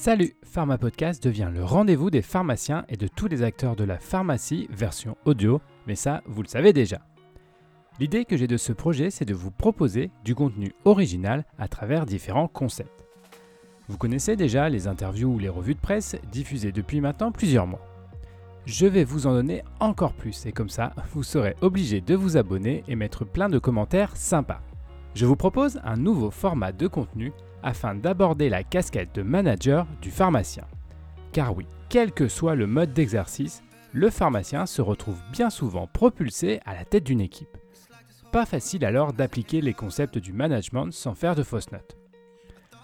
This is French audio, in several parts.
Salut, Pharma Podcast devient le rendez-vous des pharmaciens et de tous les acteurs de la pharmacie version audio, mais ça, vous le savez déjà. L'idée que j'ai de ce projet, c'est de vous proposer du contenu original à travers différents concepts. Vous connaissez déjà les interviews ou les revues de presse diffusées depuis maintenant plusieurs mois. Je vais vous en donner encore plus et comme ça, vous serez obligé de vous abonner et mettre plein de commentaires sympas. Je vous propose un nouveau format de contenu afin d'aborder la casquette de manager du pharmacien. Car oui, quel que soit le mode d'exercice, le pharmacien se retrouve bien souvent propulsé à la tête d'une équipe. Pas facile alors d'appliquer les concepts du management sans faire de fausses notes.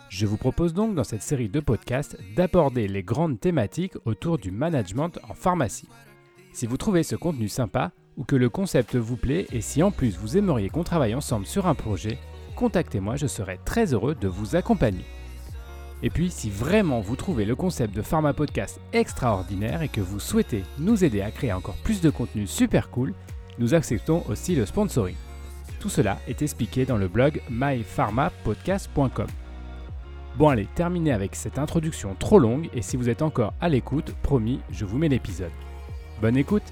Je vous propose donc dans cette série de podcasts d'aborder les grandes thématiques autour du management en pharmacie. Si vous trouvez ce contenu sympa ou que le concept vous plaît et si en plus vous aimeriez qu'on travaille ensemble sur un projet, contactez-moi, je serai très heureux de vous accompagner. Et puis, si vraiment vous trouvez le concept de Pharma Podcast extraordinaire et que vous souhaitez nous aider à créer encore plus de contenu super cool, nous acceptons aussi le sponsoring. Tout cela est expliqué dans le blog mypharmapodcast.com. Bon allez, terminez avec cette introduction trop longue et si vous êtes encore à l'écoute, promis, je vous mets l'épisode. Bonne écoute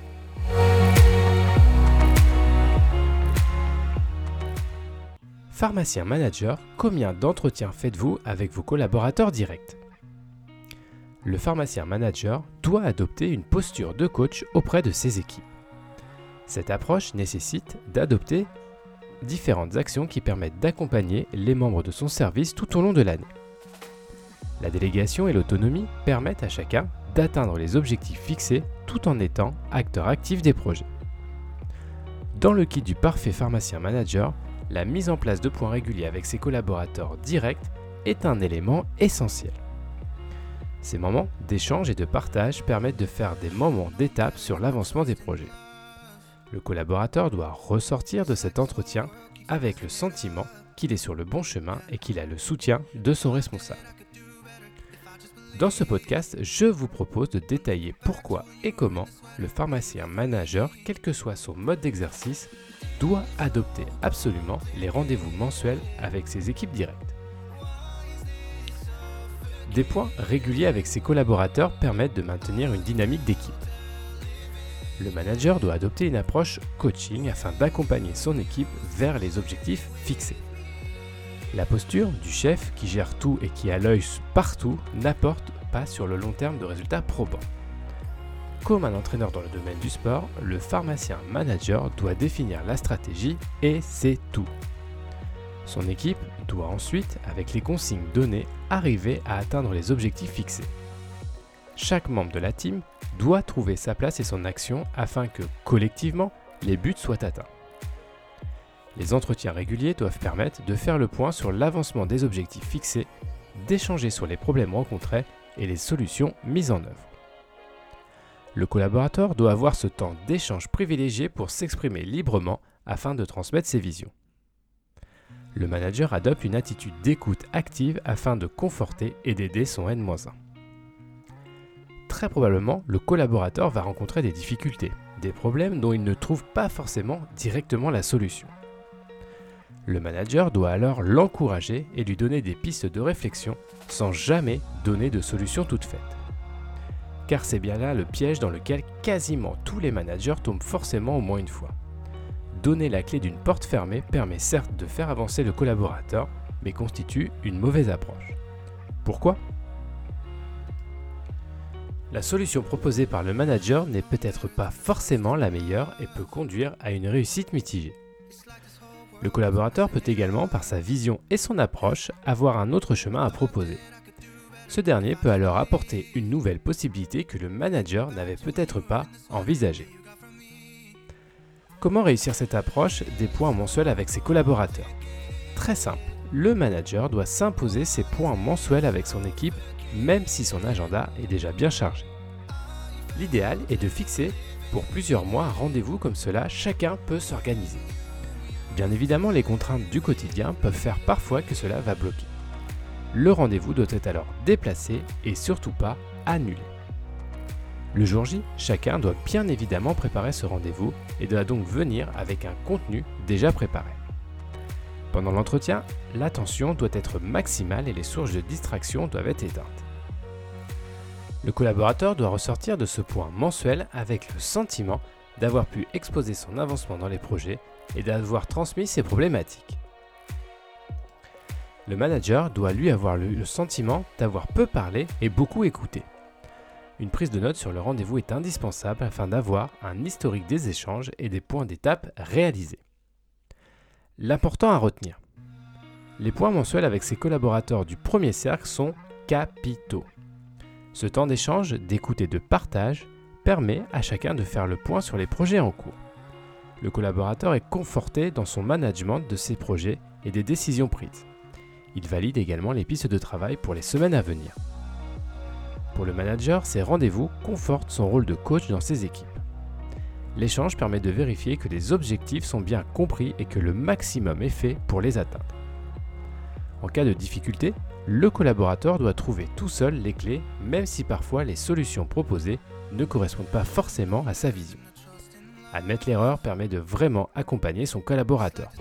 Pharmacien manager, combien d'entretiens faites-vous avec vos collaborateurs directs Le pharmacien manager doit adopter une posture de coach auprès de ses équipes. Cette approche nécessite d'adopter différentes actions qui permettent d'accompagner les membres de son service tout au long de l'année. La délégation et l'autonomie permettent à chacun d'atteindre les objectifs fixés tout en étant acteur actif des projets. Dans le kit du parfait pharmacien manager, la mise en place de points réguliers avec ses collaborateurs directs est un élément essentiel. Ces moments d'échange et de partage permettent de faire des moments d'étape sur l'avancement des projets. Le collaborateur doit ressortir de cet entretien avec le sentiment qu'il est sur le bon chemin et qu'il a le soutien de son responsable. Dans ce podcast, je vous propose de détailler pourquoi et comment le pharmacien manager, quel que soit son mode d'exercice, doit adopter absolument les rendez-vous mensuels avec ses équipes directes. Des points réguliers avec ses collaborateurs permettent de maintenir une dynamique d'équipe. Le manager doit adopter une approche coaching afin d'accompagner son équipe vers les objectifs fixés. La posture du chef qui gère tout et qui a l'œil partout n'apporte pas sur le long terme de résultats probants. Comme un entraîneur dans le domaine du sport, le pharmacien manager doit définir la stratégie et c'est tout. Son équipe doit ensuite, avec les consignes données, arriver à atteindre les objectifs fixés. Chaque membre de la team doit trouver sa place et son action afin que, collectivement, les buts soient atteints. Les entretiens réguliers doivent permettre de faire le point sur l'avancement des objectifs fixés, d'échanger sur les problèmes rencontrés et les solutions mises en œuvre. Le collaborateur doit avoir ce temps d'échange privilégié pour s'exprimer librement afin de transmettre ses visions. Le manager adopte une attitude d'écoute active afin de conforter et d'aider son N-1. Très probablement, le collaborateur va rencontrer des difficultés, des problèmes dont il ne trouve pas forcément directement la solution. Le manager doit alors l'encourager et lui donner des pistes de réflexion sans jamais donner de solution toute faite car c'est bien là le piège dans lequel quasiment tous les managers tombent forcément au moins une fois. Donner la clé d'une porte fermée permet certes de faire avancer le collaborateur, mais constitue une mauvaise approche. Pourquoi? La solution proposée par le manager n'est peut-être pas forcément la meilleure et peut conduire à une réussite mitigée. Le collaborateur peut également, par sa vision et son approche, avoir un autre chemin à proposer. Ce dernier peut alors apporter une nouvelle possibilité que le manager n'avait peut-être pas envisagée. Comment réussir cette approche des points mensuels avec ses collaborateurs? Très simple, le manager doit s'imposer ses points mensuels avec son équipe même si son agenda est déjà bien chargé. L'idéal est de fixer pour plusieurs mois un rendez-vous comme cela, chacun peut s'organiser. Bien évidemment, les contraintes du quotidien peuvent faire parfois que cela va bloquer. Le rendez-vous doit être alors déplacé et surtout pas annulé. Le jour J, chacun doit bien évidemment préparer ce rendez-vous et doit donc venir avec un contenu déjà préparé. Pendant l'entretien, l'attention doit être maximale et les sources de distraction doivent être éteintes. Le collaborateur doit ressortir de ce point mensuel avec le sentiment d'avoir pu exposer son avancement dans les projets et d'avoir transmis ses problématiques. Le manager doit lui avoir eu le sentiment d'avoir peu parlé et beaucoup écouté. Une prise de notes sur le rendez-vous est indispensable afin d'avoir un historique des échanges et des points d'étape réalisés. L'important à retenir. Les points mensuels avec ses collaborateurs du premier cercle sont capitaux. Ce temps d'échange, d'écoute et de partage permet à chacun de faire le point sur les projets en cours. Le collaborateur est conforté dans son management de ses projets et des décisions prises. Il valide également les pistes de travail pour les semaines à venir. Pour le manager, ces rendez-vous confortent son rôle de coach dans ses équipes. L'échange permet de vérifier que les objectifs sont bien compris et que le maximum est fait pour les atteindre. En cas de difficulté, le collaborateur doit trouver tout seul les clés, même si parfois les solutions proposées ne correspondent pas forcément à sa vision. Admettre l'erreur permet de vraiment accompagner son collaborateur.